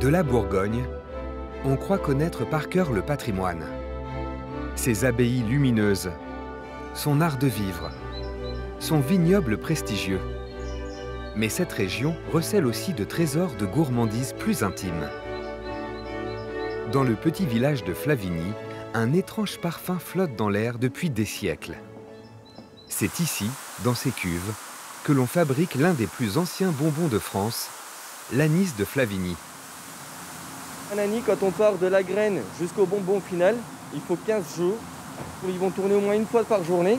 De la Bourgogne, on croit connaître par cœur le patrimoine. Ses abbayes lumineuses, son art de vivre, son vignoble prestigieux. Mais cette région recèle aussi de trésors de gourmandise plus intimes. Dans le petit village de Flavigny, un étrange parfum flotte dans l'air depuis des siècles. C'est ici, dans ces cuves, que l'on fabrique l'un des plus anciens bonbons de France, l'anis de Flavigny. Un anis, quand on part de la graine jusqu'au bonbon final, il faut 15 jours. Ils vont tourner au moins une fois par journée.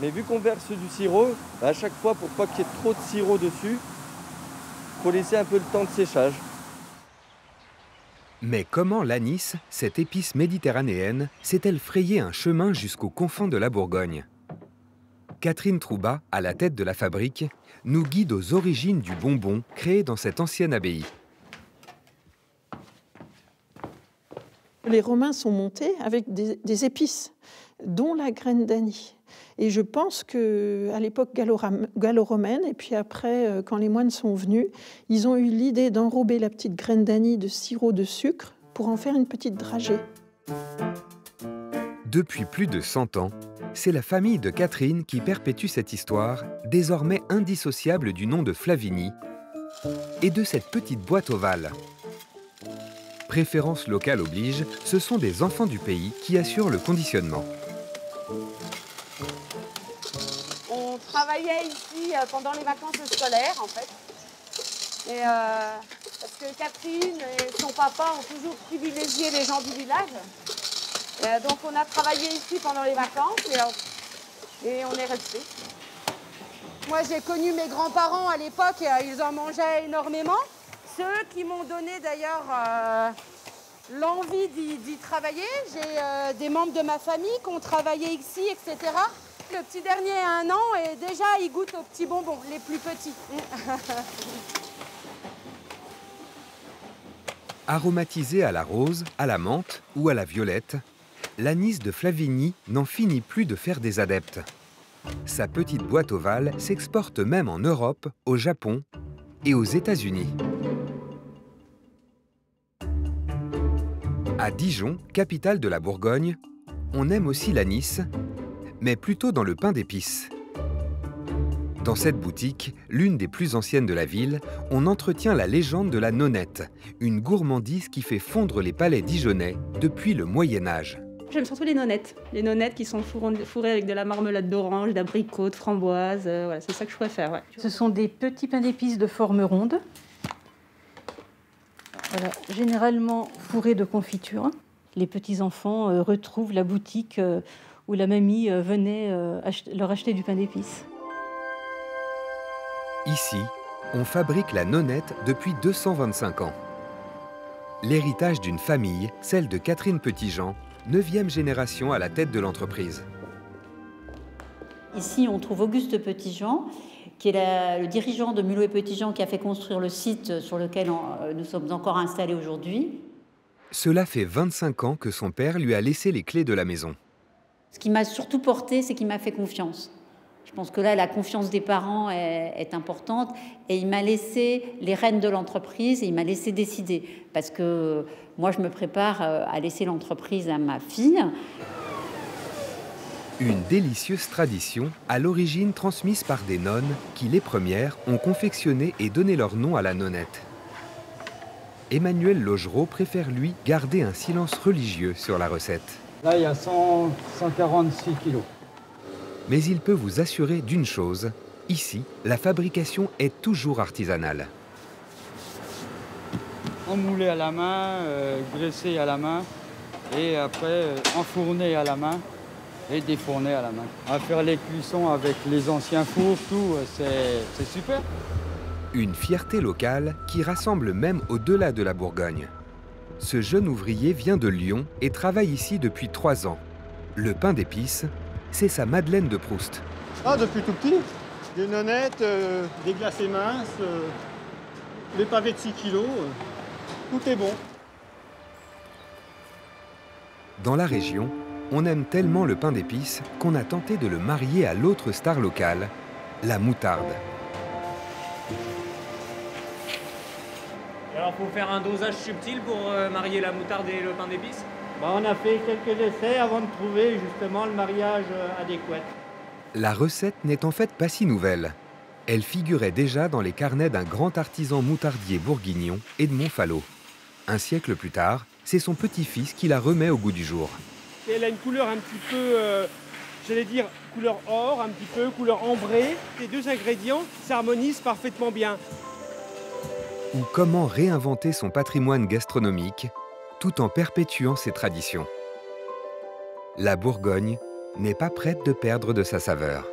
Mais vu qu'on verse du sirop, bah, à chaque fois, pour pas qu'il y ait trop de sirop dessus, il faut laisser un peu le temps de séchage. Mais comment l'anis, cette épice méditerranéenne, s'est-elle frayé un chemin jusqu'aux confins de la Bourgogne? Catherine Trouba, à la tête de la fabrique, nous guide aux origines du bonbon créé dans cette ancienne abbaye. Les Romains sont montés avec des, épices, dont la graine d'anis. Et je pense qu'à l'époque gallo-romaine, et puis après, euh, quand les moines sont venus, ils ont eu l'idée d'enrober la petite graine d'anis de sirop de sucre pour en faire une petite dragée. Depuis plus de 100 ans, c'est la famille de Catherine qui perpétue cette histoire, désormais indissociable du nom de Flavigny, et de cette petite boîte ovale. Préférence locale oblige, ce sont des enfants du pays qui assurent le conditionnement. On travaillait ici euh, pendant les vacances scolaires, en fait. Euh, parce que Catherine et son papa ont toujours privilégié les gens du village. Euh, donc on a travaillé ici pendant les vacances et, on est resté. Moi j'ai connu mes grands-parents à l'époque, ils en mangeaient énormément. Ceux qui m'ont donné d'ailleurs euh, l'envie d'y travailler. J'ai des membres de ma famille qui ont travaillé ici, etc. Le petit dernier a un an et déjà il goûte aux petits bonbons, les plus petits. Aromatisé à la rose, à la menthe ou à la violette, l'anis de Flavigny n'en finit plus de faire des adeptes. Sa petite boîte ovale s'exporte même en Europe, au Japon et aux États-Unis. À Dijon, capitale de la Bourgogne, on aime aussi l'anis, mais plutôt dans le pain d'épices. Dans cette boutique, l'une des plus anciennes de la ville, on entretient la légende de la nonnette, une gourmandise qui fait fondre les palais dijonnais depuis le Moyen Âge. J'aime surtout les nonnettes. Les nonnettes qui sont fourrées avec de la marmelade d'orange, d'abricot, de framboise. Euh, voilà, c'est ça que je préfère. Ce sont des petits pains d'épices de forme ronde. Voilà, généralement fourrés de confiture. Les petits-enfants euh, retrouvent la boutique euh, où la mamie venait leur acheter du pain d'épices. Ici, on fabrique la nonnette depuis 225 ans. L'héritage d'une famille, celle de Catherine Petitjean, neuvième génération à la tête de l'entreprise. Ici, on trouve Auguste Petitjean, qui est le dirigeant de Mulot et Petitjean, qui a fait construire le site sur lequel euh, nous sommes encore installés aujourd'hui. Cela fait 25 ans que son père lui a laissé les clés de la maison. Ce qui m'a surtout porté, c'est qu'il m'a fait confiance. Je pense que là, la confiance des parents est, importante. Et il m'a laissé les rênes de l'entreprise et il m'a laissé décider. Parce que moi, je me prépare euh, à laisser l'entreprise à ma fille. Une délicieuse tradition, à l'origine transmise par des nonnes qui, les premières, ont confectionné et donné leur nom à la nonnette. Emmanuel Logereau préfère, lui, garder un silence religieux sur la recette. Là, il y a 146 kilos. Mais il peut vous assurer d'une chose, ici, la fabrication est toujours artisanale. Enmoulé à la main, euh, graissé à la main, et après euh, enfourné à la main et défourné à la main. À faire les cuissons avec les anciens fours, tout, euh, c'est super. Une fierté locale qui rassemble même au-delà de la Bourgogne. Ce jeune ouvrier vient de Lyon et travaille ici depuis trois ans. Le pain d'épices, c'est sa Madeleine de Proust. Ah, depuis tout petit Des nonnettes, euh, des glacés minces, euh, des pavés de 6 kilos, euh, tout est bon. Dans la région, on aime tellement le pain d'épices qu'on a tenté de le marier à l'autre star locale, la moutarde. Alors, faut faire un dosage subtil pour euh, marier la moutarde et le pain d'épices? Bah, On a fait quelques essais avant de trouver justement le mariage euh, adéquat. La recette n'est en fait pas si nouvelle. Elle figurait déjà dans les carnets d'un grand artisan moutardier bourguignon, Edmond Fallot. Un siècle plus tard, c'est son petit-fils qui la remet au goût du jour. Elle a une couleur un petit peu, euh, j'allais dire, couleur or, un petit peu, couleur ambrée. Les deux ingrédients s'harmonisent parfaitement bien. Ou comment réinventer son patrimoine gastronomique tout en perpétuant ses traditions? La Bourgogne n'est pas prête de perdre de sa saveur.